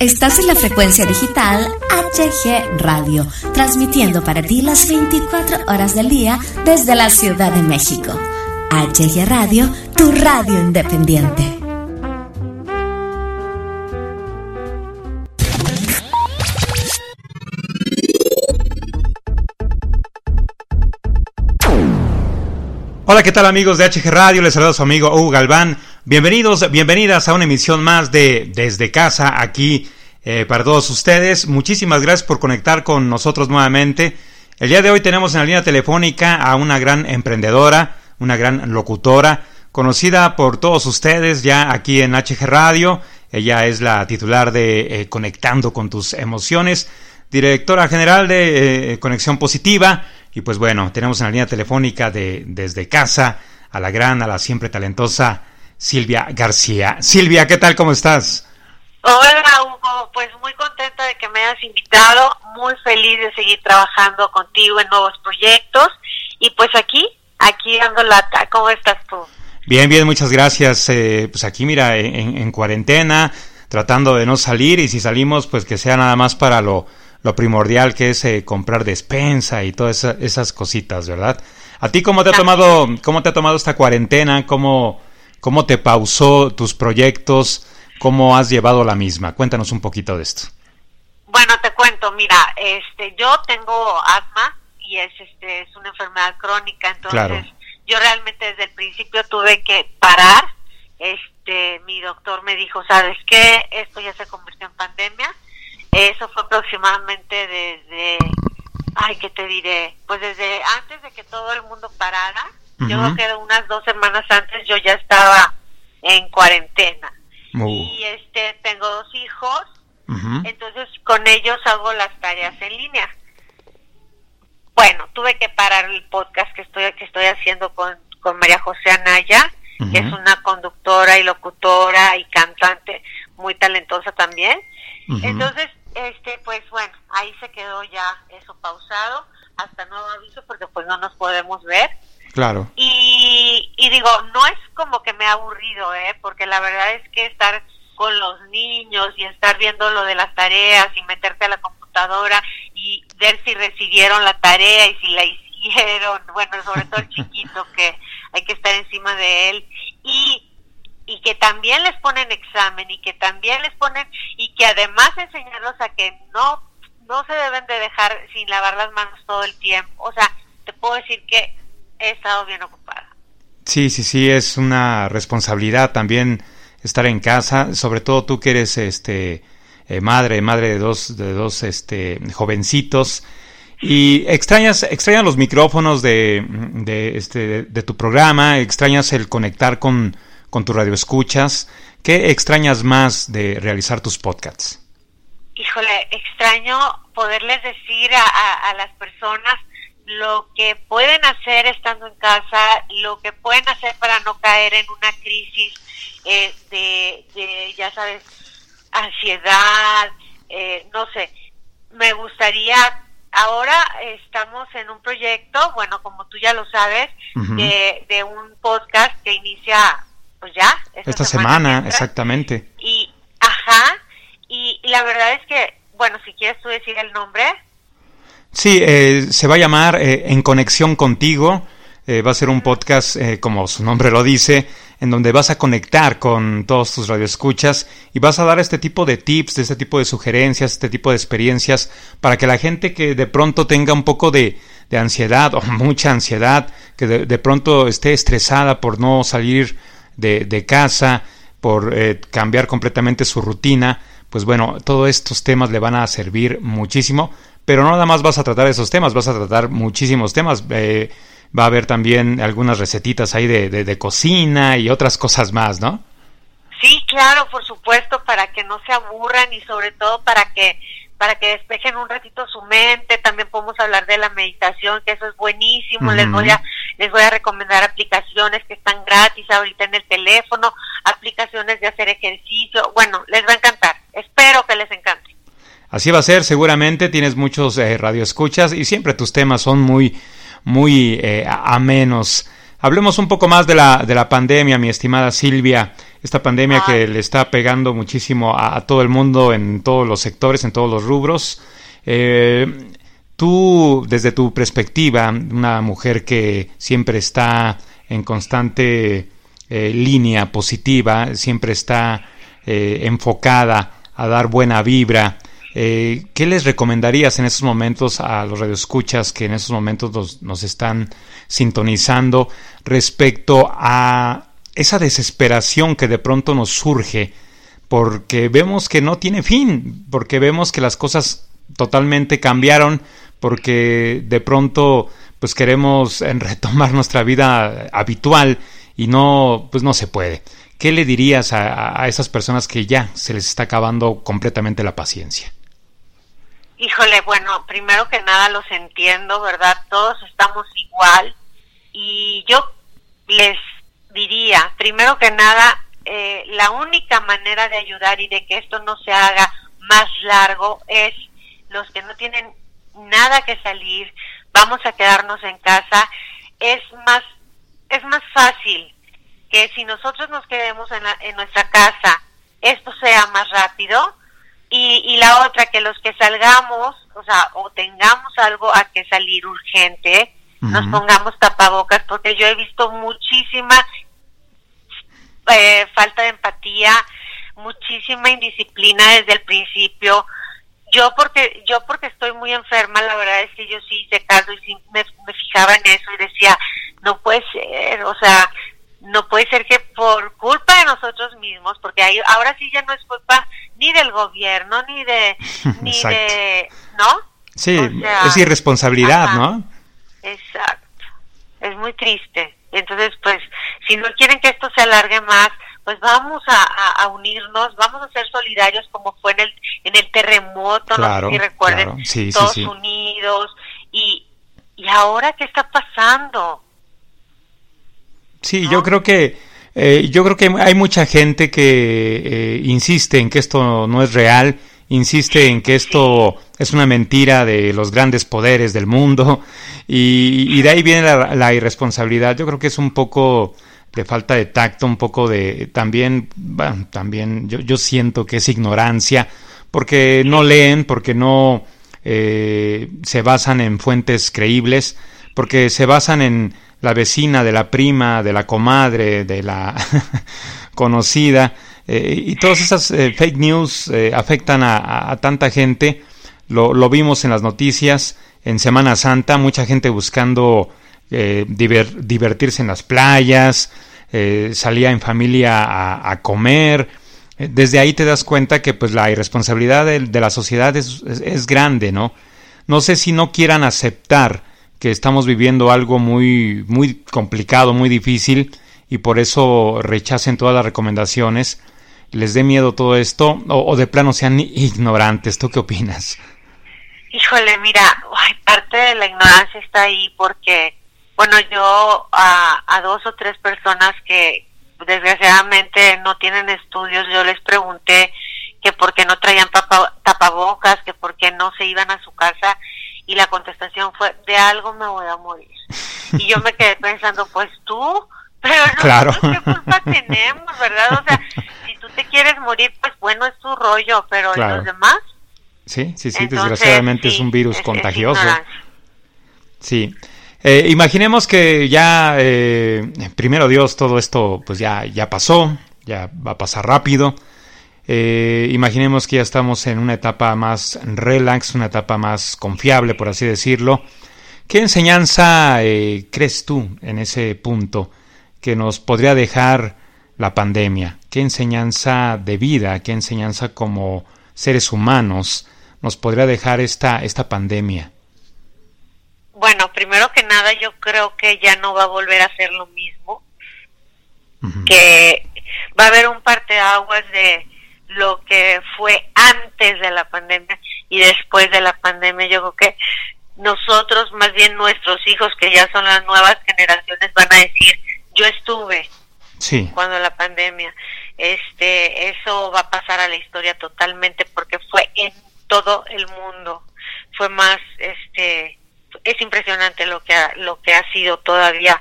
Estás en la frecuencia digital HG Radio, transmitiendo para ti las 24 horas del día desde la Ciudad de México. HG Radio, tu radio independiente. Hola, ¿qué tal amigos de HG Radio? Les saluda su amigo Hugo Galván. Bienvenidos, bienvenidas a una emisión más de Desde Casa aquí eh, para todos ustedes. Muchísimas gracias por conectar con nosotros nuevamente. El día de hoy tenemos en la línea telefónica a una gran emprendedora, una gran locutora, conocida por todos ustedes ya aquí en HG Radio. Ella es la titular de eh, Conectando con tus emociones, directora general de eh, Conexión Positiva y pues bueno, tenemos en la línea telefónica de desde casa a la gran, a la siempre talentosa Silvia García. Silvia, ¿qué tal? ¿Cómo estás? Hola Hugo, pues muy contenta de que me hayas invitado, muy feliz de seguir trabajando contigo en nuevos proyectos y pues aquí, aquí dando lata. ¿Cómo estás tú? Bien, bien, muchas gracias. Eh, pues aquí mira, en, cuarentena, tratando de no salir y si salimos, pues que sea nada más para lo, lo primordial que es eh, comprar despensa y todas esas cositas, ¿verdad? ¿A ti cómo te ha tomado, cómo te ha tomado esta cuarentena? ¿Cómo, cómo te pausó tus proyectos? ¿Cómo has llevado la misma? Cuéntanos un poquito de esto. Bueno, te cuento, mira, este, yo tengo asma y es, este, es una enfermedad crónica, entonces yo realmente desde el principio tuve que parar. Este, mi doctor me dijo, ¿sabes qué? Esto ya se convirtió en pandemia eso fue aproximadamente desde, ay, ¿qué te diré? Pues desde antes de que todo el mundo parara, yo creo que unas dos semanas antes yo ya estaba en cuarentena. Oh. Y este, tengo dos hijos, entonces con ellos hago las tareas en línea. Bueno, tuve que parar el podcast que estoy, que estoy haciendo con, con María José Anaya, que es una conductora y locutora y cantante muy talentosa también. Entonces, este, pues bueno, ahí se quedó ya eso pausado hasta nuevo aviso porque pues no nos podemos ver. Claro. Y, y digo, no es como que me ha aburrido, ¿eh? Porque la verdad es que estar con los niños y estar viendo lo de las tareas y meterte a la computadora y ver si recibieron la tarea y si la hicieron, bueno, sobre todo el chiquito que hay que estar encima de él y y que también les ponen examen y que también les ponen y que además enseñarlos a que no no se deben de dejar sin lavar las manos todo el tiempo. O sea, te puedo decir que he estado bien ocupada. Sí, sí, sí, es una responsabilidad también estar en casa, sobre todo tú que eres este eh, madre, madre de dos de dos este jovencitos y extrañas extrañas los micrófonos de, de este de tu programa, extrañas el conectar con con tu radio escuchas. ¿Qué extrañas más de realizar tus podcasts? Híjole, extraño poderles decir a, las personas lo que pueden hacer estando en casa, lo que pueden hacer para no caer en una crisis eh, de, ya sabes, ansiedad, eh, no sé. Me gustaría, ahora estamos en un proyecto, bueno, como tú ya lo sabes, de, de un podcast que inicia pues ya. Esta, semana, exactamente. Y, ajá, y, la verdad es que, bueno, si quieres tú decir el nombre. Sí, eh, se va a llamar eh, En Conexión Contigo. Eh, va a ser un podcast, como su nombre lo dice, en donde vas a conectar con todos tus radioescuchas y vas a dar este tipo de tips, este tipo de sugerencias, este tipo de experiencias, para que la gente que de pronto tenga un poco de, de ansiedad o mucha ansiedad, que de pronto esté estresada por no salir de, casa, por eh, cambiar completamente su rutina, pues bueno, todos estos temas le van a servir muchísimo, pero no nada más vas a tratar esos temas, vas a tratar muchísimos temas. Eh, va a haber también algunas recetitas ahí de, de, cocina y otras cosas más, ¿no? Sí, claro, por supuesto, para que no se aburran y sobre todo para que para que despejen un ratito su mente. También podemos hablar de la meditación, que eso es buenísimo. Les voy a les voy a recomendar aplicaciones que están gratis ahorita en el teléfono, aplicaciones de hacer ejercicio. Bueno, les va a encantar. Espero que les encante. Así va a ser, seguramente tienes muchos eh, radioescuchas y siempre tus temas son muy muy eh, amenos. Hablemos un poco más de la, de la pandemia, mi estimada Silvia. esta pandemia que le está pegando muchísimo a, todo el mundo en todos los sectores, en todos los rubros. Eh, tú, desde tu perspectiva, una mujer que siempre está en constante eh, línea positiva, siempre está eh, enfocada a dar buena vibra, ¿qué les recomendarías en esos momentos a los radioescuchas que en esos momentos nos están sintonizando respecto a esa desesperación que de pronto nos surge porque vemos que no tiene fin, porque vemos que las cosas totalmente cambiaron, porque de pronto pues queremos retomar nuestra vida habitual y no pues no se puede. ¿Qué le dirías a esas personas que ya se les está acabando completamente la paciencia? Híjole, bueno, primero que nada los entiendo, ¿verdad? Todos estamos igual y yo les diría, primero que nada, eh, la única manera de ayudar y de que esto no se haga más largo es los que no tienen nada que salir, vamos a quedarnos en casa, es más, es más fácil que si nosotros nos quedemos en, en nuestra casa, esto sea más rápido, y, y la otra, que los que salgamos, o sea, o tengamos algo a que salir urgente, nos pongamos tapabocas, porque yo he visto muchísima eh, falta de empatía, muchísima indisciplina desde el principio. Yo porque yo porque estoy muy enferma, la verdad es que yo sí hice caso y sí me, fijaba en eso y decía, no puede ser, o sea, no puede ser que por culpa de nosotros mismos, porque ahí, ahora sí ya no es culpa ni del gobierno, ni de, ni de, ¿no? Sí, es irresponsabilidad, ¿no? Exacto. Es muy triste. Entonces, pues, si no quieren que esto se alargue más, pues vamos a, unirnos, vamos a ser solidarios como fue en el, en el terremoto, no sé si recuerden, todos unidos. Y, y ahora, ¿qué está pasando? Sí, yo creo que eh, yo creo que hay mucha gente que eh, insiste en que esto no es real insiste en que esto es una mentira de los grandes poderes del mundo y, de ahí viene la, irresponsabilidad. Yo creo que es un poco de falta de tacto, un poco de también, bueno, también yo, yo siento que es ignorancia porque no leen, porque no eh, se basan en fuentes creíbles, porque se basan en la vecina, de la prima, de la comadre, de la conocida eh, y todas esas eh, fake news eh, afectan a, tanta gente. Lo, vimos en las noticias en Semana Santa, mucha gente buscando divertirse en las playas, salía en familia a, comer. Desde ahí te das cuenta que pues la irresponsabilidad de, la sociedad es, es, grande, ¿no? No sé si no quieran aceptar que estamos viviendo algo muy, muy complicado, muy difícil, y por eso rechacen todas las recomendaciones les dé miedo todo esto o, de plano sean ignorantes. ¿Tú qué opinas? Híjole, mira, parte de la ignorancia está ahí porque, bueno, yo a, a dos o tres personas que desgraciadamente no tienen estudios, yo les pregunté que por qué no traían tapabocas, que por qué no se iban a su casa y la contestación fue, de algo me voy a morir. Y yo me quedé pensando, pues tú, pero no, claro. ¿qué culpa tenemos, verdad? O sea, tú te quieres morir, pues bueno, es tu rollo, pero los demás? Sí, sí, sí, desgraciadamente es un virus contagioso. sí. Eh, imaginemos que ya, eh, primero Dios, todo esto pues ya, ya pasó, ya va a pasar rápido. Eh, imaginemos que ya estamos en una etapa más relax, una etapa más confiable, por así decirlo. ¿Qué enseñanza crees tú en ese punto que nos podría dejar la pandemia? ¿Qué enseñanza de vida, qué enseñanza como seres humanos nos podría dejar esta, esta pandemia? Bueno, primero que nada yo creo que ya no va a volver a ser lo mismo, que va a haber un parteaguas de lo que fue antes de la pandemia y después de la pandemia. Yo creo que nosotros, más bien nuestros hijos, que ya son las nuevas generaciones, van a decir, yo estuve sí. cuando la pandemia. Este, eso va a pasar a la historia totalmente porque fue en todo el mundo. Fue más, este, es impresionante lo que ha, lo que ha sido todavía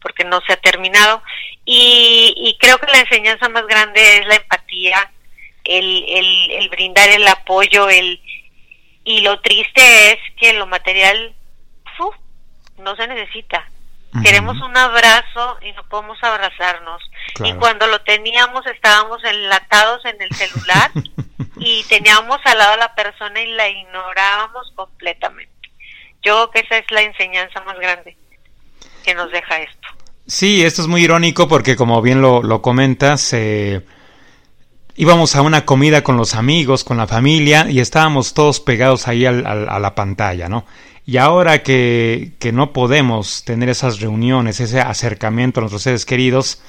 porque no se ha terminado. Y, y creo que la enseñanza más grande es la empatía, el, el, el brindar el apoyo, el y lo triste es que lo material no se necesita. Queremos un abrazo y no podemos abrazarnos. Y cuando lo teníamos estábamos enlatados en el celular y teníamos al lado a la persona y la ignorábamos completamente. Yo creo que esa es la enseñanza más grande que nos deja esto. Sí, esto es muy irónico porque como bien lo, lo comentas, eh, íbamos a una comida con los amigos, con la familia y estábamos todos pegados ahí a la pantalla, ¿no? Y ahora que, que, no podemos tener esas reuniones, ese acercamiento a nuestros seres queridos,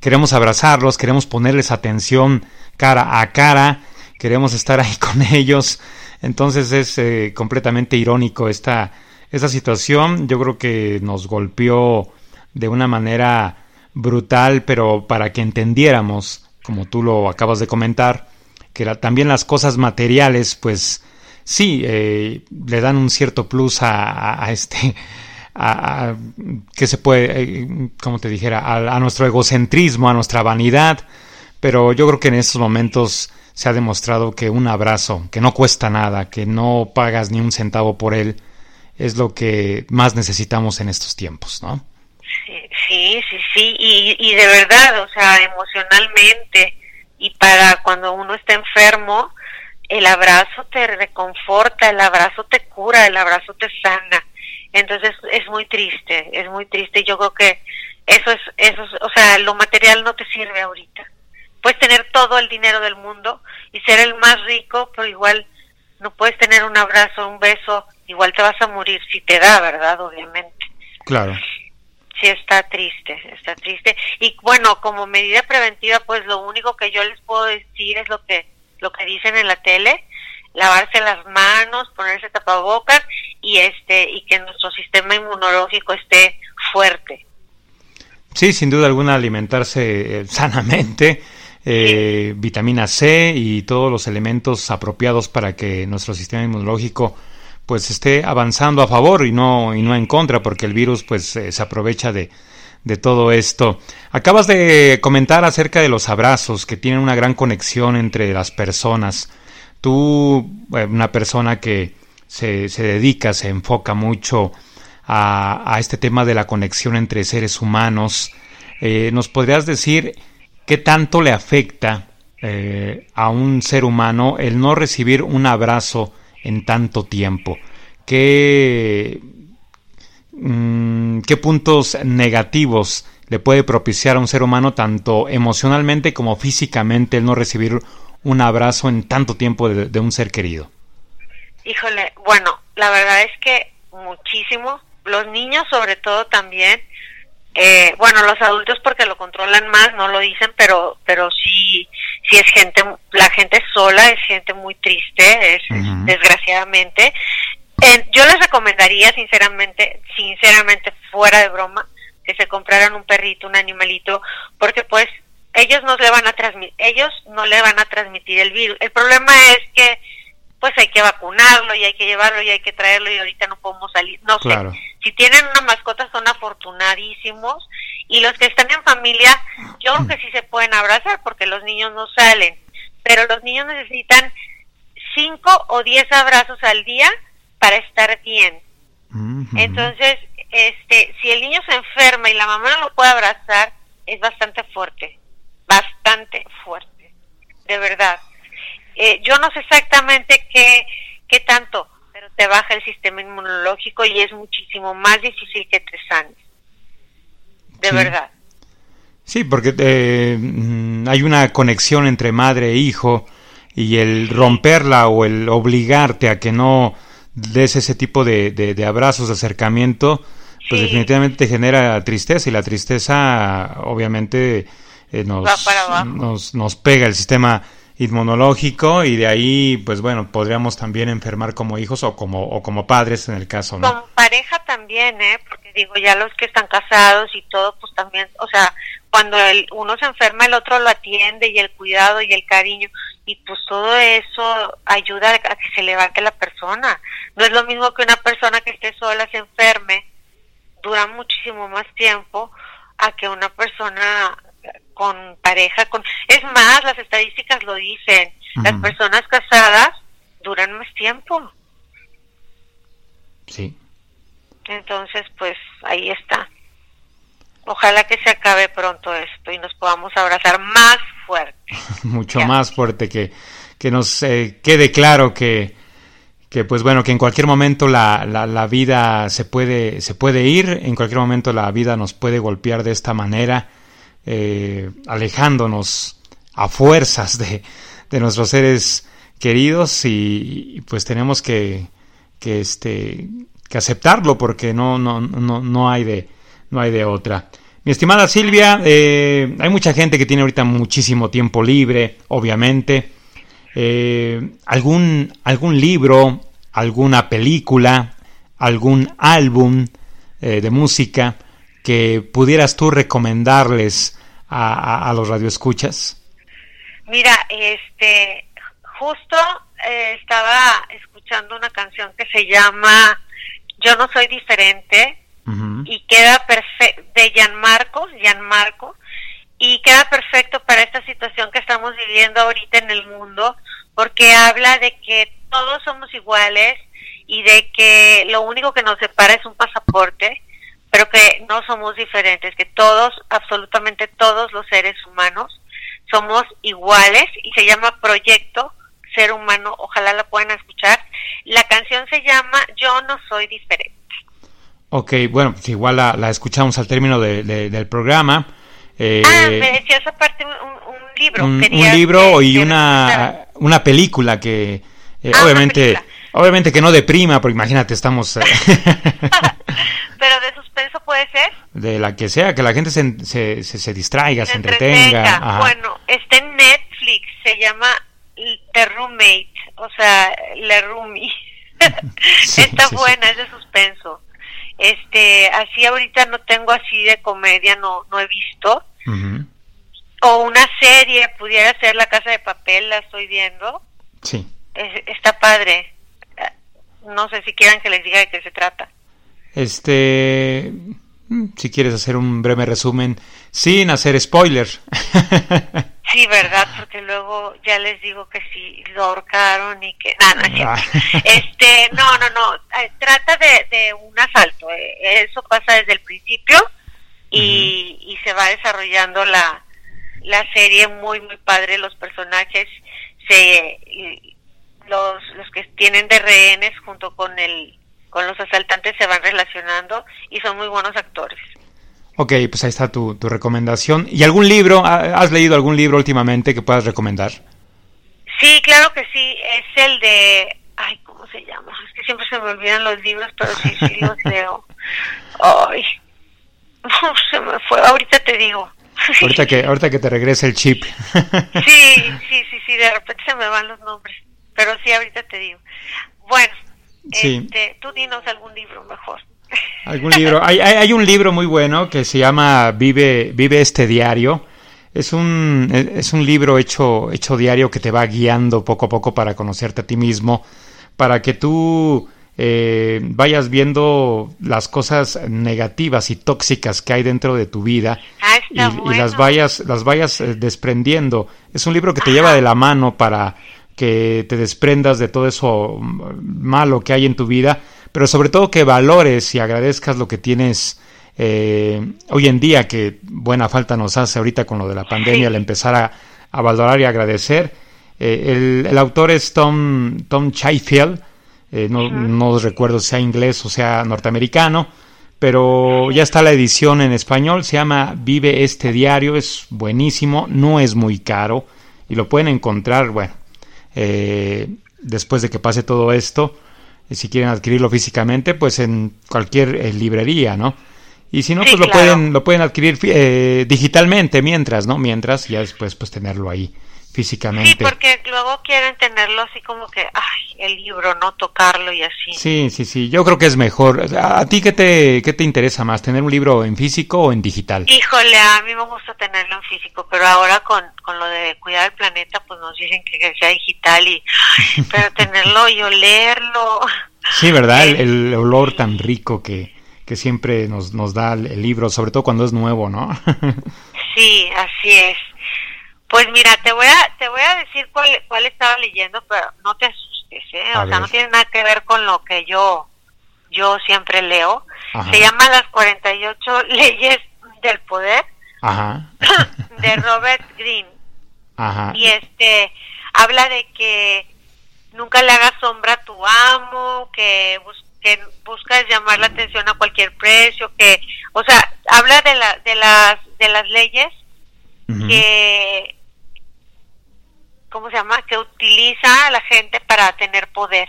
queremos abrazarlos, queremos ponerles atención cara a cara, queremos estar ahí con ellos. Entonces es eh, completamente irónico esta, esta situación. Yo creo que nos golpeó de una manera brutal, pero para que entendiéramos, como tú lo acabas de comentar, que también las cosas materiales, pues sí, eh, le dan un cierto plus a, este, a, que se puede, eh, como te dijera, a, nuestro egocentrismo, a nuestra vanidad, pero yo creo que en estos momentos se ha demostrado que un abrazo, que no cuesta nada, que no pagas ni un centavo por él, es lo que más necesitamos en estos tiempos, ¿no? Sí, sí, sí, y, y de verdad, o sea, emocionalmente y para cuando uno está enfermo, el abrazo te reconforta, el abrazo te cura, el abrazo te sana. Entonces es muy triste, es muy triste. Yo creo que eso es, eso o sea, lo material no te sirve ahorita. Puedes tener todo el dinero del mundo y ser el más rico, pero igual no puedes tener un abrazo, un beso, igual te vas a morir si te da, ¿verdad? Obviamente. Claro. Sí, está triste, está triste. Y bueno, como medida preventiva, pues lo único que yo les puedo decir es lo que lo que dicen en la tele, lavarse las manos, ponerse tapabocas y este y que nuestro sistema inmunológico esté fuerte. Sí, sin duda alguna alimentarse eh, sanamente, eh, vitamina C y todos los elementos apropiados para que nuestro sistema inmunológico pues esté avanzando a favor y no y no en contra porque el virus pues eh, se aprovecha de, de todo esto. Acabas de comentar acerca de los abrazos que tienen una gran conexión entre las personas. Tú, eh, una persona que se, se dedica, se enfoca mucho a, a, este tema de la conexión entre seres humanos, eh, ¿nos podrías decir qué tanto le afecta a un ser humano el no recibir un abrazo en tanto tiempo? ¿Qué, Mm, qué puntos negativos le puede propiciar a un ser humano tanto emocionalmente como físicamente el no recibir un abrazo en tanto tiempo de, un ser querido? Híjole, bueno, la verdad es que muchísimo. Los niños sobre todo también. Eh, bueno, los adultos porque lo controlan más, no lo dicen, pero pero sí, sí es gente, la gente sola, es gente muy triste, es desgraciadamente yo les recomendaría sinceramente, sinceramente fuera de broma, que se compraran un perrito, un animalito, porque pues ellos no le van a transmitir, ellos no le van a transmitir el virus. El problema es que pues hay que vacunarlo y hay que llevarlo y hay que traerlo y ahorita no podemos salir. No sé, si tienen una mascota son afortunadísimos y los que están en familia, yo creo que sí se pueden abrazar porque los niños no salen, pero los niños necesitan cinco o diez abrazos al día para estar bien. Entonces, este, si el niño se enferma y la mamá no lo puede abrazar, es bastante fuerte, bastante fuerte, de verdad. Eh, yo no sé exactamente qué, qué tanto, pero te baja el sistema inmunológico y es muchísimo más difícil que te sanes, de verdad. Sí, porque eh, mm, hay una conexión entre madre e hijo y el romperla o el obligarte a que no des ese tipo de, de, abrazos, de acercamiento, pues definitivamente te genera tristeza y la tristeza obviamente eh, nos, nos, pega el sistema inmunológico y de ahí pues bueno podríamos también enfermar como hijos o como o como padres en el caso ¿no? Con pareja también eh porque digo ya los que están casados y todo pues también o sea cuando el, uno se enferma el otro lo atiende y el cuidado y el cariño y pues todo eso ayuda a que se levante la persona. No es lo mismo que una persona que esté sola se enferme, dura muchísimo más tiempo, a que una persona con pareja, con es más, las estadísticas lo dicen, las personas casadas duran más tiempo. Sí. Entonces, pues ahí está. Ojalá que se acabe pronto esto y nos podamos abrazar más fuerte. Mucho más fuerte, que, que nos eh, quede claro que, que, pues bueno, que en cualquier momento la, la, vida se puede, se puede ir, en cualquier momento la vida nos puede golpear de esta manera, eh, alejándonos a fuerzas de, de nuestros seres queridos y, pues tenemos que, que, este, que aceptarlo porque no, no, no, no hay de no hay de otra. Mi estimada Silvia, eh, hay mucha gente que tiene ahorita muchísimo tiempo libre, obviamente. Eh, ¿algún, ¿Algún libro, alguna película, algún álbum de música que pudieras tú recomendarles a, a, los radioescuchas? Mira, este, justo estaba escuchando una canción que se llama Yo no soy diferente y queda perfecto, de Gianmarco, Gianmarco, y queda perfecto para esta situación que estamos viviendo ahorita en el mundo, porque habla de que todos somos iguales y de que lo único que nos separa es un pasaporte, pero que no somos diferentes, que todos, absolutamente todos los seres humanos somos iguales y se llama Proyecto Ser Humano, ojalá la puedan escuchar. La canción se llama Yo no soy diferente. Ok, bueno, pues igual la, escuchamos al término del programa. Eh, ah, me decías aparte un, libro. Un, libro y una, una película que eh, ah, obviamente obviamente que no deprima, porque imagínate, estamos... Eh, Pero de suspenso puede ser. De la que sea, que la gente se, se, se, distraiga, se, entretenga. Bueno, está en Netflix, se llama The Roommate, o sea, La Roomie. está buena, es de suspenso. Este, así ahorita no tengo así de comedia, no, no he visto. O una serie, pudiera ser La Casa de Papel, la estoy viendo. Sí. está padre. No sé si quieran que les diga de qué se trata. Este, mm, si quieres hacer un breve resumen sin hacer spoilers. Sí, ¿verdad? Porque luego ya les digo que sí, lo ahorcaron y que... No, no, ah. este, no, no, no. Eh, trata de, un asalto. Eh, eso pasa desde el principio y, y se va desarrollando la, la serie muy, muy padre. Los personajes, se los, los que tienen de rehenes junto con, el, con los asaltantes se van relacionando y son muy buenos actores. Ok, pues ahí está tu, tu recomendación. ¿Y algún libro? ¿Has leído algún libro últimamente que puedas recomendar? Sí, claro que sí. Es el de... Ay, ¿cómo se llama? Es que siempre se me olvidan los libros, pero sí, sí los leo. Ay, se me fue. Ahorita te digo. Ahorita que, ahorita que te regrese el chip. Sí, sí, sí, sí, de repente se me van los nombres. Pero sí, ahorita te digo. Bueno, este, tú dinos algún libro mejor. Algún libro. Hay, hay, un libro muy bueno que se llama Vive, Vive este diario. Es un, es un libro hecho, hecho diario que te va guiando poco a poco para conocerte a ti mismo, para que tú eh, vayas viendo las cosas negativas y tóxicas que hay dentro de tu vida ah, y, las vayas, las vayas eh, desprendiendo. Es un libro que te lleva de la mano para que te desprendas de todo eso malo que hay en tu vida pero sobre todo que valores y agradezcas lo que tienes eh, hoy en día, que buena falta nos hace ahorita con lo de la pandemia, el empezar a, valorar y agradecer. Eh, el, autor es Tom, Tom Chayfield, eh, no, no recuerdo si sea inglés o sea norteamericano, pero ya está la edición en español, se llama Vive este diario, es buenísimo, no es muy caro y lo pueden encontrar, bueno, después de que pase todo esto, si quieren adquirirlo físicamente, pues en cualquier eh, librería, ¿no? Y si no, pues lo pueden lo pueden adquirir eh, digitalmente mientras, ¿no? Mientras ya después pues tenerlo ahí físicamente. Sí, porque luego quieren tenerlo así como que, ay, el libro, no tocarlo y así. Sí, sí, sí, yo creo que es mejor. ¿A ti qué te, qué te interesa más, tener un libro en físico o en digital? Híjole, a mí me gusta tenerlo en físico, pero ahora con, con lo de cuidar el planeta, pues nos dicen que sea digital y, pero tenerlo y olerlo. Sí, ¿verdad? El, olor tan rico que, que siempre nos, nos da el libro, sobre todo cuando es nuevo, ¿no? sí, así es. Pues mira, te voy a, te voy a decir cuál, cuál estaba leyendo, pero no te asustes, ¿eh? o sea, no tiene nada que ver con lo que yo, yo siempre leo. Se llama Las 48 leyes del poder Ajá. de Robert Greene. Ajá. Y este habla de que nunca le hagas sombra a tu amo, que, que buscas llamar la atención a cualquier precio, que, o sea, habla de, la, de, las, de las leyes que, ¿cómo se llama? Que utiliza a la gente para tener poder.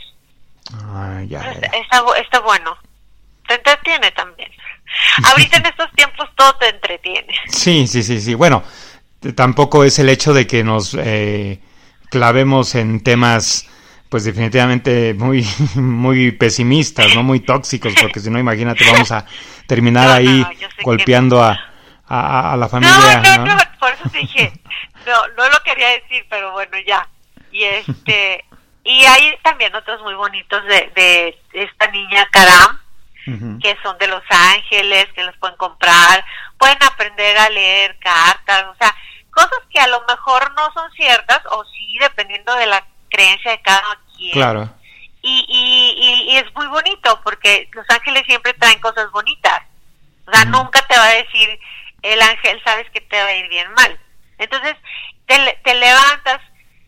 Ah, ya, Está, está bueno. Te entretiene también. Ahorita en estos tiempos todo te entretiene. Sí, sí, sí, sí. Bueno, tampoco es el hecho de que nos eh, clavemos en temas pues definitivamente muy muy pesimistas, no muy tóxicos, porque si no imagínate vamos a terminar ahí golpeando a, a, la familia. No, no, no, por eso dije, no, no lo quería decir, pero bueno, ya. Y este y hay también otros muy bonitos de, de esta niña Karam, que son de Los Ángeles, que los pueden comprar, pueden aprender a leer cartas, o sea, cosas que a lo mejor no son ciertas, o sí, dependiendo de la creencia de cada quien. Claro. Y, y, y, es muy bonito porque Los Ángeles siempre traen cosas bonitas. O sea, nunca te va a decir el ángel, sabes que te va a ir bien mal. Entonces, te, te levantas,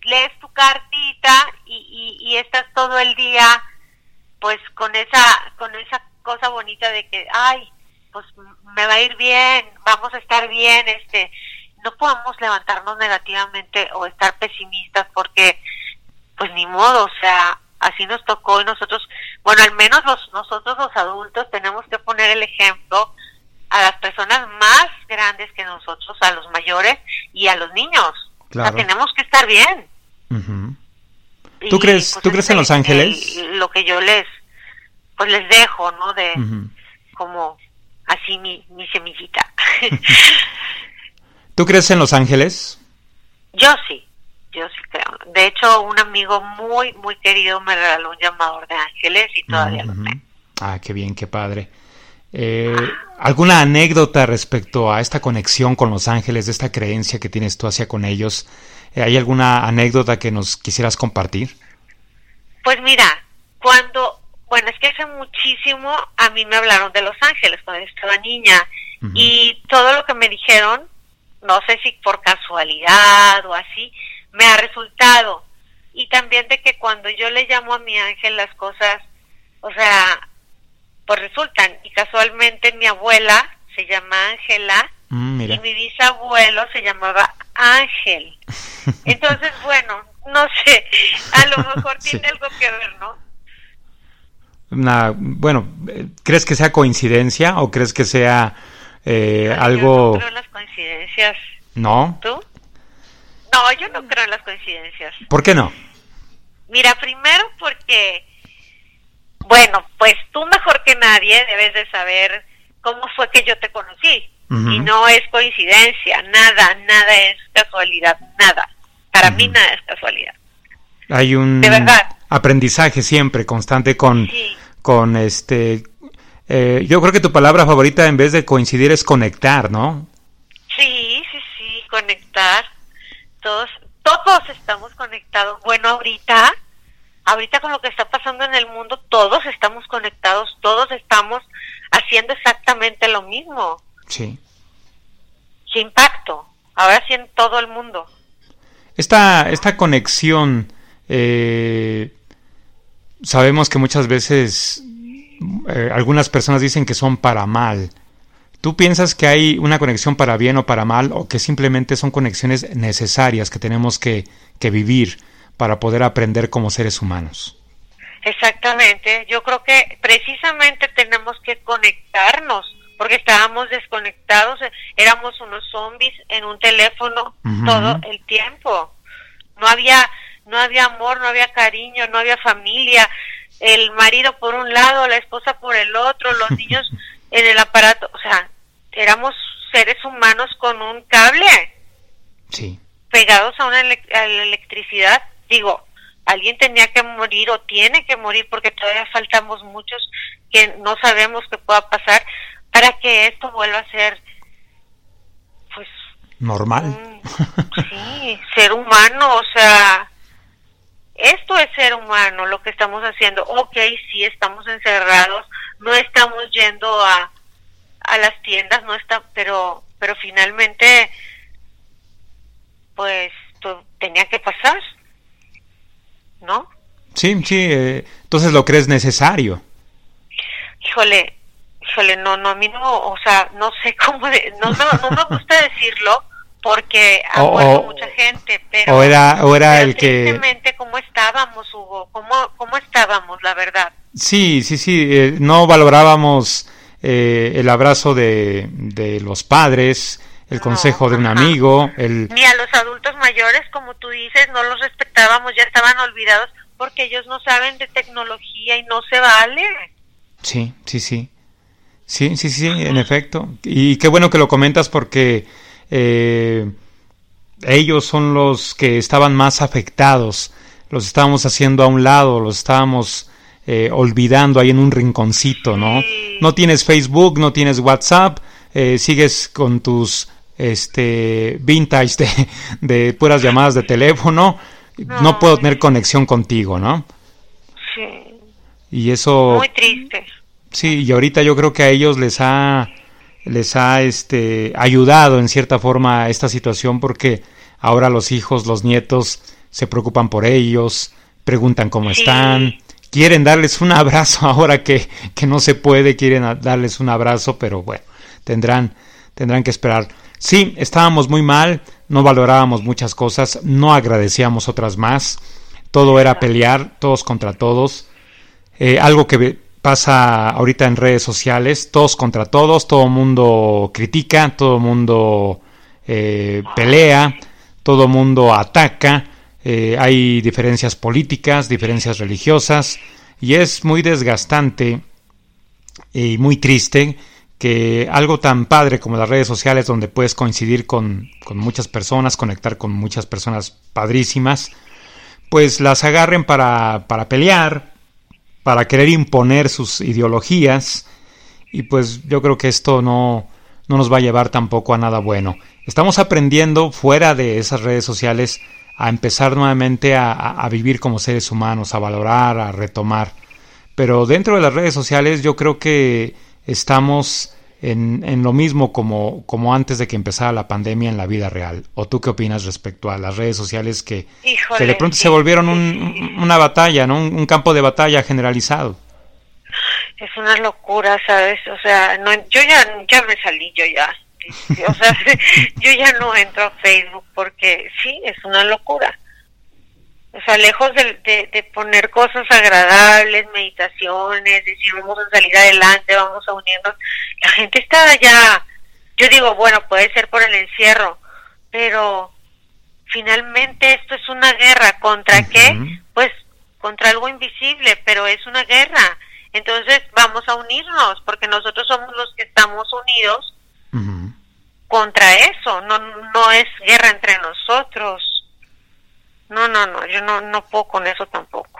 lees tu cartita y, y, estás todo el día pues con esa con esa cosa bonita de que ay pues me va a ir bien vamos a estar bien este no podemos levantarnos negativamente o estar pesimistas porque pues ni modo, o sea, así nos tocó y nosotros, bueno, al menos los, nosotros los adultos tenemos que poner el ejemplo a las personas más grandes que nosotros, a los mayores y a los niños. O sea, tenemos que estar bien. ¿Tú crees, pues, ¿tú crees en Los Ángeles? lo que yo les, pues les dejo, ¿no? De como así mi, mi semillita. ¿Tú crees en Los Ángeles? Yo sí. Yo sí creo. De hecho, un amigo muy, muy querido me regaló un llamador de ángeles y todavía lo tengo. Ah, qué bien, qué padre. Eh, ¿Alguna anécdota respecto a esta conexión con los ángeles, de esta creencia que tienes tú hacia con ellos? Eh, ¿Hay alguna anécdota que nos quisieras compartir? Pues mira, cuando, bueno, es que hace muchísimo a mí me hablaron de los ángeles cuando estaba niña y todo lo que me dijeron, no sé si por casualidad o así, me ha resultado. Y también de que cuando yo le llamo a mi ángel las cosas, o sea, pues resultan. Y casualmente mi abuela se llama Ángela mm, y mi bisabuelo se llamaba Ángel. Entonces, bueno, no sé, a lo mejor tiene algo que ver, ¿no? bueno, ¿crees que sea coincidencia o crees que sea eh, algo... no creo en las coincidencias. ¿No? ¿Tú? No, yo no creo en las coincidencias. ¿Por qué no? Mira, primero porque, bueno, pues tú mejor que nadie debes de saber cómo fue que yo te conocí. Y no es coincidencia, nada, nada es casualidad, nada. Para mí nada es casualidad. Hay un aprendizaje siempre constante con, con este... Eh, yo creo que tu palabra favorita en vez de coincidir es conectar, ¿no? Sí, sí, sí, conectar todos, todos estamos conectados. Bueno, ahorita, ahorita con lo que está pasando en el mundo, todos estamos conectados, todos estamos haciendo exactamente lo mismo. Sí. Qué impacto. Ahora sí en todo el mundo. Esta, esta conexión, eh, sabemos que muchas veces eh, algunas personas dicen que son para mal. ¿Tú piensas que hay una conexión para bien o para mal o que simplemente son conexiones necesarias que tenemos que, vivir para poder aprender como seres humanos? Exactamente, yo creo que precisamente tenemos que conectarnos porque estábamos desconectados, éramos unos zombies en un teléfono todo el tiempo. No había no había amor, no había cariño, no había familia, el marido por un lado, la esposa por el otro, los niños en el aparato, o sea, éramos seres humanos con un cable. Sí. Pegados a una la electricidad. Digo, alguien tenía que morir o tiene que morir porque todavía faltamos muchos que no sabemos qué pueda pasar para que esto vuelva a ser pues normal. sí, ser humano, o sea, esto es ser humano lo que estamos haciendo. Ok, sí estamos encerrados, no estamos yendo a, a las tiendas, no está, pero pero finalmente pues tenía que pasar. ¿No? Sí, sí, eh, entonces lo crees necesario. Híjole, híjole, no, no, a mí no, o sea, no sé cómo, no, no, no me gusta decirlo porque ha muerto mucha gente, pero... O era, o era el que... ¿Cómo estábamos, Hugo? ¿Cómo, ¿Cómo estábamos, la verdad? Sí, sí, sí, eh, no valorábamos eh, el abrazo de, de los padres, el consejo de un amigo, el... Ni a los adultos mayores, como tú dices, no los respetábamos, ya estaban olvidados porque ellos no saben de tecnología y no se vale. Sí, sí, sí. Sí, sí, sí, en efecto. Y qué bueno que lo comentas porque eh, ellos son los que estaban más afectados. Los estábamos haciendo a un lado, los estábamos eh, olvidando ahí en un rinconcito, ¿no? No tienes Facebook, no tienes WhatsApp, eh, sigues con tus este vintage de, de puras llamadas de teléfono, no, puedo tener conexión contigo, ¿no? Sí. Y eso muy triste. Sí, y ahorita yo creo que a ellos les ha les ha este ayudado en cierta forma esta situación porque ahora los hijos, los nietos se preocupan por ellos, preguntan cómo están, quieren darles un abrazo ahora que, que no se puede, quieren darles un abrazo, pero bueno, tendrán tendrán que esperar. Sí, estábamos muy mal, no valorábamos muchas cosas, no agradecíamos otras más, todo era pelear, todos contra todos. Eh, algo que pasa ahorita en redes sociales, todos contra todos, todo mundo critica, todo mundo eh, pelea, todo mundo ataca, eh, hay diferencias políticas, diferencias religiosas, y es muy desgastante y muy triste que algo tan padre como las redes sociales donde puedes coincidir con, muchas personas, conectar con muchas personas padrísimas, pues las agarren para, para pelear, para querer imponer sus ideologías y pues yo creo que esto no, no nos va a llevar tampoco a nada bueno. Estamos aprendiendo fuera de esas redes sociales a empezar nuevamente a, a, vivir como seres humanos, a valorar, a retomar. Pero dentro de las redes sociales yo creo que estamos en, en, lo mismo como, como antes de que empezara la pandemia en la vida real. ¿O tú qué opinas respecto a las redes sociales que, de pronto se volvieron un, una batalla, ¿no? Un, campo de batalla generalizado? Es una locura, ¿sabes? O sea, no, yo ya, ya me salí, yo ya. O sea, yo ya no entro a Facebook porque sí, es una locura. O sea, lejos de, de, poner cosas agradables, meditaciones, decir vamos a salir adelante, vamos a unirnos, la gente está ya, yo digo, bueno, puede ser por el encierro, pero finalmente esto es una guerra. ¿Contra qué? Pues contra algo invisible, pero es una guerra. Entonces vamos a unirnos, porque nosotros somos los que estamos unidos contra eso, no, no es guerra entre nosotros. No, no, no, yo no, no puedo con eso tampoco.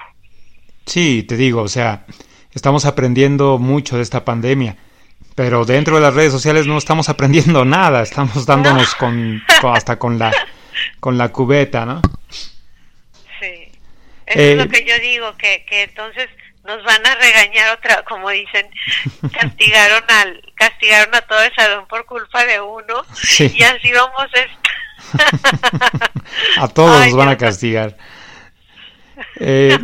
Sí, te digo, o sea, estamos aprendiendo mucho de esta pandemia, pero dentro de las redes sociales no estamos aprendiendo nada, estamos dándonos con, hasta con la con la cubeta, ¿no? Sí. Eso es lo que yo digo, que, que entonces nos van a regañar otra, como dicen, castigaron al castigaron a todo el salón por culpa de uno y así vamos a todos nos van a castigar. Eh,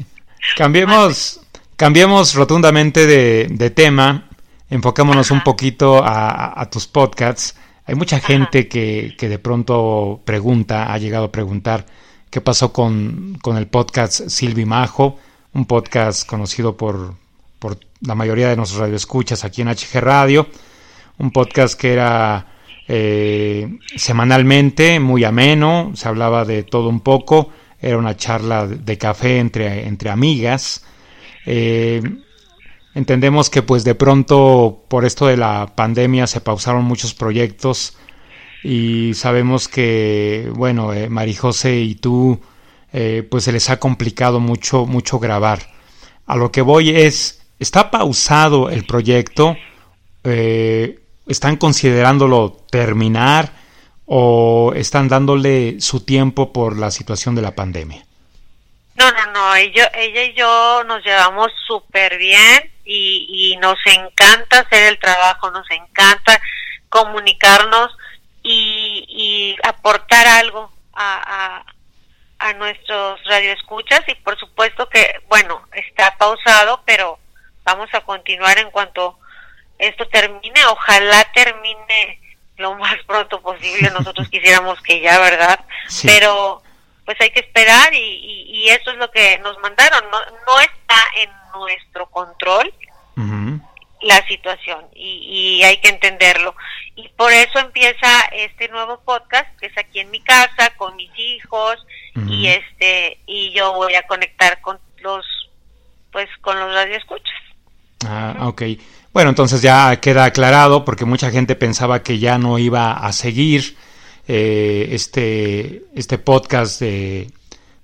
cambiemos, cambiemos rotundamente de, tema, enfocémonos un poquito a, tus podcasts. Hay mucha gente que, que, de pronto pregunta, ha llegado a preguntar qué pasó con, con el podcast Silvi Majo, un podcast conocido por, por la mayoría de nuestros radioescuchas aquí en HG Radio, un podcast que era eh, semanalmente, muy ameno, se hablaba de todo un poco, era una charla de café entre, entre amigas. Eh, entendemos que pues de pronto por esto de la pandemia se pausaron muchos proyectos y sabemos que, bueno, eh, Marijose y tú eh, pues se les ha complicado mucho, mucho grabar. A lo que voy es, ¿está pausado el proyecto? Eh, ¿Están considerándolo terminar o están dándole su tiempo por la situación de la pandemia? No, no, no, ella, y yo nos llevamos súper bien y, y, nos encanta hacer el trabajo, nos encanta comunicarnos y, y aportar algo a, a, a nuestros radioescuchas y por supuesto que, bueno, está pausado, pero vamos a continuar en cuanto esto termine, ojalá termine lo más pronto posible, nosotros quisiéramos que ya, ¿verdad? Pero pues hay que esperar y, y, eso es lo que nos mandaron, no, no está en nuestro control la situación y, y, hay que entenderlo. Y por eso empieza este nuevo podcast que es aquí en mi casa con mis hijos y este y yo voy a conectar con los pues con los radioescuchas. Ah, ok. Bueno, entonces ya queda aclarado porque mucha gente pensaba que ya no iba a seguir eh, este, este podcast de,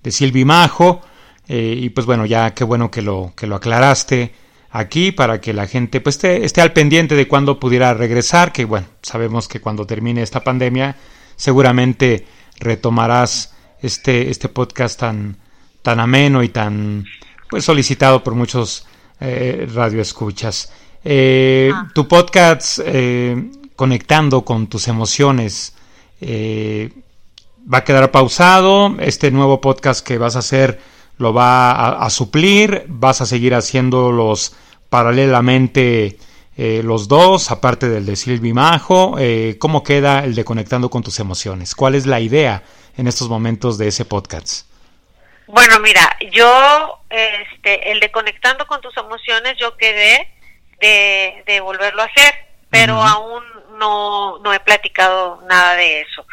de Silvi Majo. Eh, y pues bueno, ya qué bueno que lo, que lo aclaraste aquí para que la gente pues esté, al pendiente de cuándo pudiera regresar, que bueno, sabemos que cuando termine esta pandemia seguramente retomarás este, este podcast tan, tan ameno y tan pues solicitado por muchos eh, radioescuchas. Eh, ah. Tu podcast, eh, conectando con tus emociones, eh, va a quedar pausado. Este nuevo podcast que vas a hacer lo va a, suplir. Vas a seguir haciéndolos paralelamente los dos, aparte del de Silvi Majo. ¿Cómo queda el de conectando con tus emociones? ¿Cuál es la idea en estos momentos de ese podcast? Bueno, mira, yo, este, el de conectando con tus emociones, yo quedé de, volverlo a hacer, pero aún no, no he platicado nada de eso.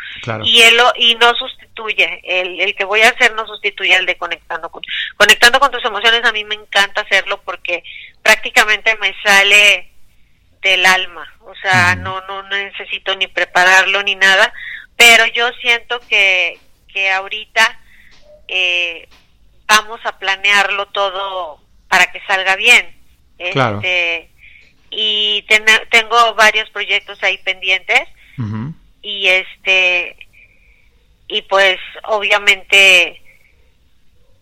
Y él y no sustituye, el, el que voy a hacer no sustituye al de conectando con conectando con tus emociones. A mí me encanta hacerlo porque prácticamente me sale del alma, o sea, no, no necesito ni prepararlo ni nada, pero yo siento que, que ahorita eh, vamos a planearlo todo para que salga bien. Este, y tengo varios proyectos ahí pendientes. Y este y pues obviamente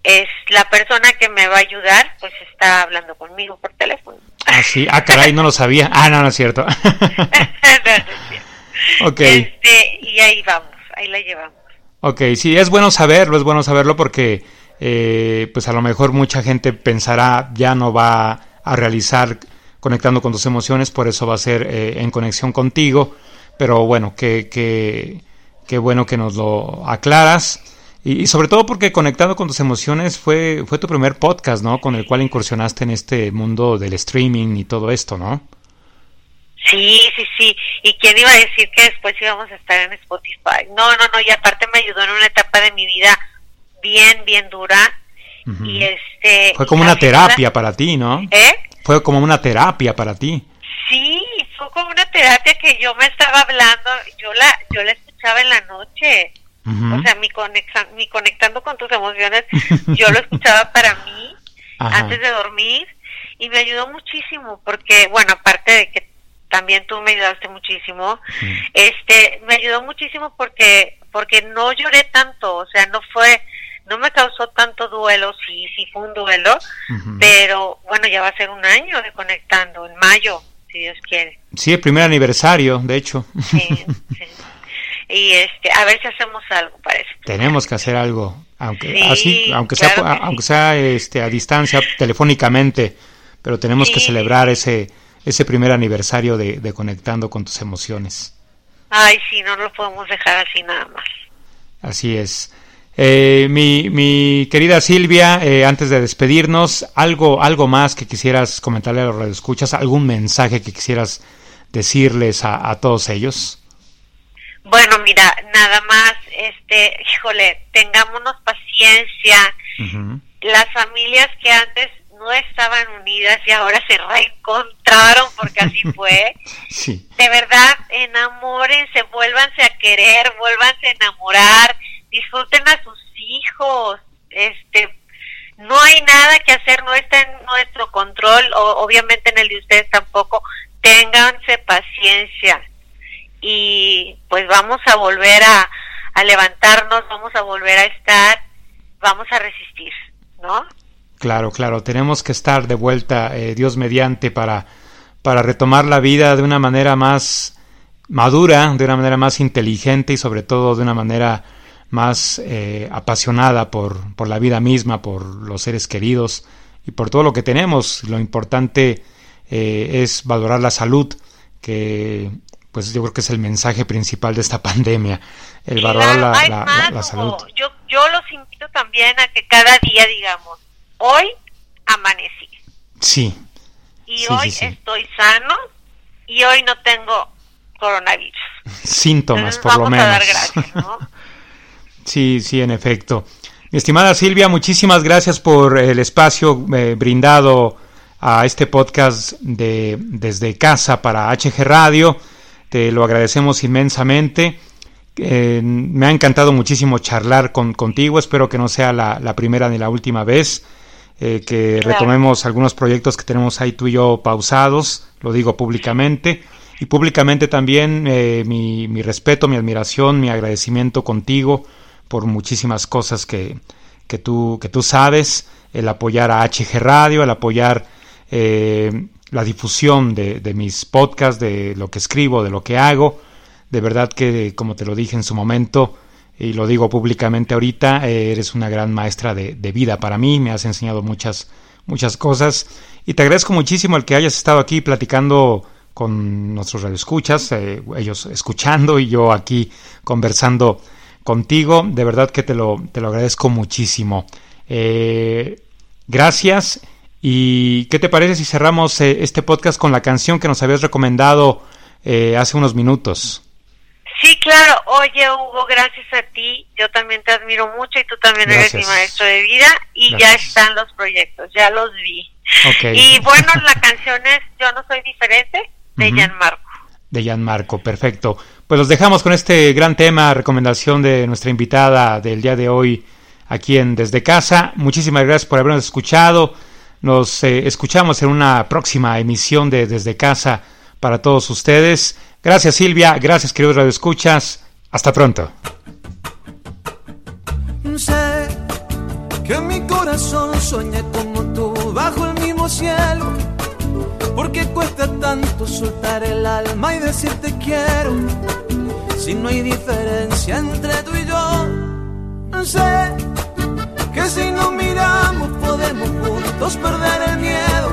es la persona que me va a ayudar pues está hablando conmigo por teléfono. Ah sí. Ah caray no lo sabía. Ah no no es cierto. Ok. Este, y ahí vamos ahí la llevamos. Ok, sí es bueno saberlo es bueno saberlo porque eh, pues a lo mejor mucha gente pensará ya no va a realizar conectando con tus emociones, por eso va a ser eh, en conexión contigo. Pero bueno, qué que, bueno que nos lo aclaras. Y, sobre todo porque Conectando con tus emociones fue, fue tu primer podcast, ¿no? Con el cual incursionaste en este mundo del streaming y todo esto, ¿no? Sí, sí, sí. ¿Y quién iba a decir que después íbamos a estar en Spotify? No, no, no. Y aparte me ayudó en una etapa de mi vida bien, bien dura. Y este. Fue como una terapia para ti, ¿no? ¿Eh? Fue como una terapia para ti. Sí, fue como una terapia que yo me estaba hablando, yo la, yo la escuchaba en la noche. O sea, mi, mi conectando con tus emociones, yo lo escuchaba para mí antes de dormir y me ayudó muchísimo porque, bueno, aparte de que también tú me ayudaste muchísimo, este, me ayudó muchísimo porque, porque no lloré tanto, o sea, no fue, no me causó tanto duelo, sí, sí fue un duelo, pero bueno, ya va a ser un año de conectando, en mayo, si Dios quiere. Sí, el primer aniversario, de hecho. Sí, sí. Y este, a ver si hacemos algo, parece. Tenemos que hacer algo, aunque así, aunque sea, aunque sea este a distancia, telefónicamente, pero tenemos que celebrar ese ese primer aniversario de, de conectando con tus emociones. Ay, sí, no lo podemos dejar así nada más. Así es. Eh, mi, mi, querida Silvia, eh, antes de despedirnos, algo, algo más que quisieras comentarle a los radioescuchas, algún mensaje que quisieras decirles a, todos ellos. Bueno, mira, nada más, este, híjole, tengámonos paciencia. Las familias que antes no estaban unidas y ahora se reencontraron porque así fue. sí. De verdad, enamórense, vuélvanse a querer, vuélvanse a enamorar disfruten a sus hijos, este, no hay nada que hacer, no está en nuestro control, o, obviamente en el de ustedes tampoco. Ténganse paciencia y pues vamos a volver a, levantarnos, vamos a volver a estar, vamos a resistir, ¿no? Claro, claro, tenemos que estar de vuelta, eh, Dios mediante, para, para retomar la vida de una manera más madura, de una manera más inteligente y sobre todo de una manera más eh, apasionada por, por, la vida misma, por los seres queridos y por todo lo que tenemos. Lo importante eh, es valorar la salud, que pues yo creo que es el mensaje principal de esta pandemia, el valorar la, salud. Yo, yo los invito también a que cada día digamos, hoy amanecí. Sí. Y hoy estoy sano y hoy no tengo coronavirus. Síntomas, por lo menos. A dar gracias, ¿no? Sí, sí, en efecto. Mi estimada Silvia, muchísimas gracias por el espacio eh, brindado a este podcast de Desde Casa para HG Radio. Te lo agradecemos inmensamente. Eh, me ha encantado muchísimo charlar con, contigo. Espero que no sea la, primera ni la última vez. Eh, que retomemos algunos proyectos que tenemos ahí tú y yo pausados, lo digo públicamente. Y públicamente también mi, mi respeto, mi admiración, mi agradecimiento contigo por muchísimas cosas que, que, tú, que tú sabes, el apoyar a HG Radio, el apoyar eh, la difusión de, de, mis podcasts, de lo que escribo, de lo que hago. De verdad que, como te lo dije en su momento, y lo digo públicamente ahorita, eh, eres una gran maestra de, de, vida para mí, me has enseñado muchas, muchas cosas. Y te agradezco muchísimo el que hayas estado aquí platicando con nuestros radioescuchas, eh, ellos escuchando y yo aquí conversando contigo. De verdad que te lo, te lo agradezco muchísimo. Eh, gracias. ¿Y qué te parece si cerramos eh, este podcast con la canción que nos habías recomendado eh, hace unos minutos? Sí, claro. Oye, Hugo, gracias a ti. Yo también te admiro mucho y tú también eres mi maestro de vida. Y ya están los proyectos, ya los vi. Y bueno, la canción es Yo no soy diferente de Jan Marco. De Jan Marco, perfecto. Pues los dejamos con este gran tema, recomendación de nuestra invitada del día de hoy aquí en Desde Casa. Muchísimas gracias por habernos escuchado. Nos eh, escuchamos en una próxima emisión de Desde Casa para todos ustedes. Gracias Silvia, gracias queridos radioescuchas. Hasta pronto. Sé que mi corazón sueña como tú bajo el mismo cielo cuesta tanto soltar el alma y decirte quiero. Si no hay diferencia entre tú y yo, sé que si nos miramos podemos juntos perder el miedo.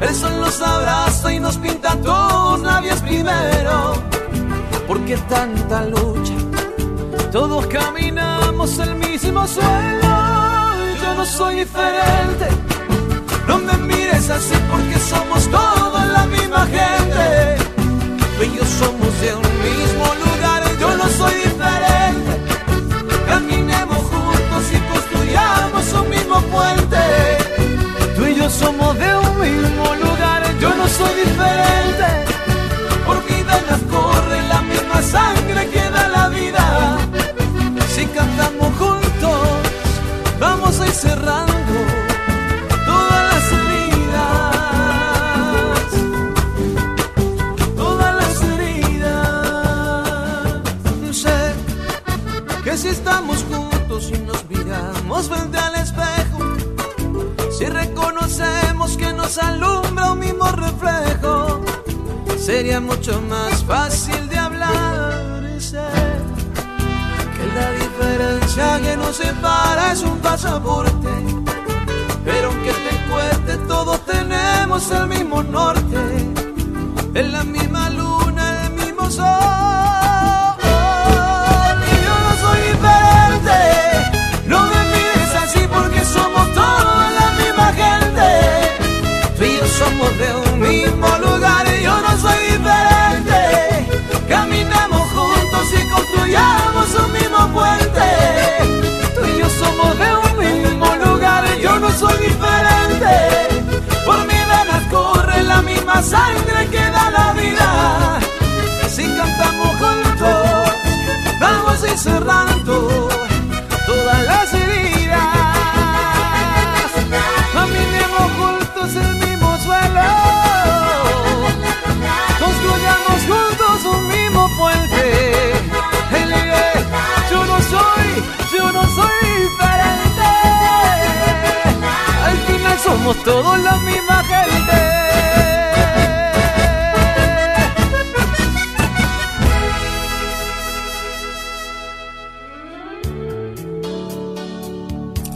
El sol nos abraza y nos pinta todos labios primero. Porque tanta lucha, todos caminamos el mismo suelo. Yo no soy diferente no me mires así porque somos toda la misma gente. Somos de un mismo lugar, yo no soy diferente. Caminemos juntos y construyamos un mismo puente. Tú y yo somos de un mismo lugar, yo no soy diferente. Por vida nos corre la misma sangre que da la vida. Si cantamos juntos, vamos a ir cerrando miramos frente al espejo, si reconocemos que nos alumbra un mismo reflejo, sería mucho más fácil de hablar y ser que la diferencia que nos separa es un pasaporte. Pero aunque te cueste, todos tenemos el mismo norte, en la misma luna, sangre que da la vida. Si cantamos juntos, vamos a ir cerrando todas las heridas. Caminemos juntos el mismo suelo. Construyamos juntos un mismo puente. Yo no soy, yo no soy diferente. Al final somos todos la misma gente.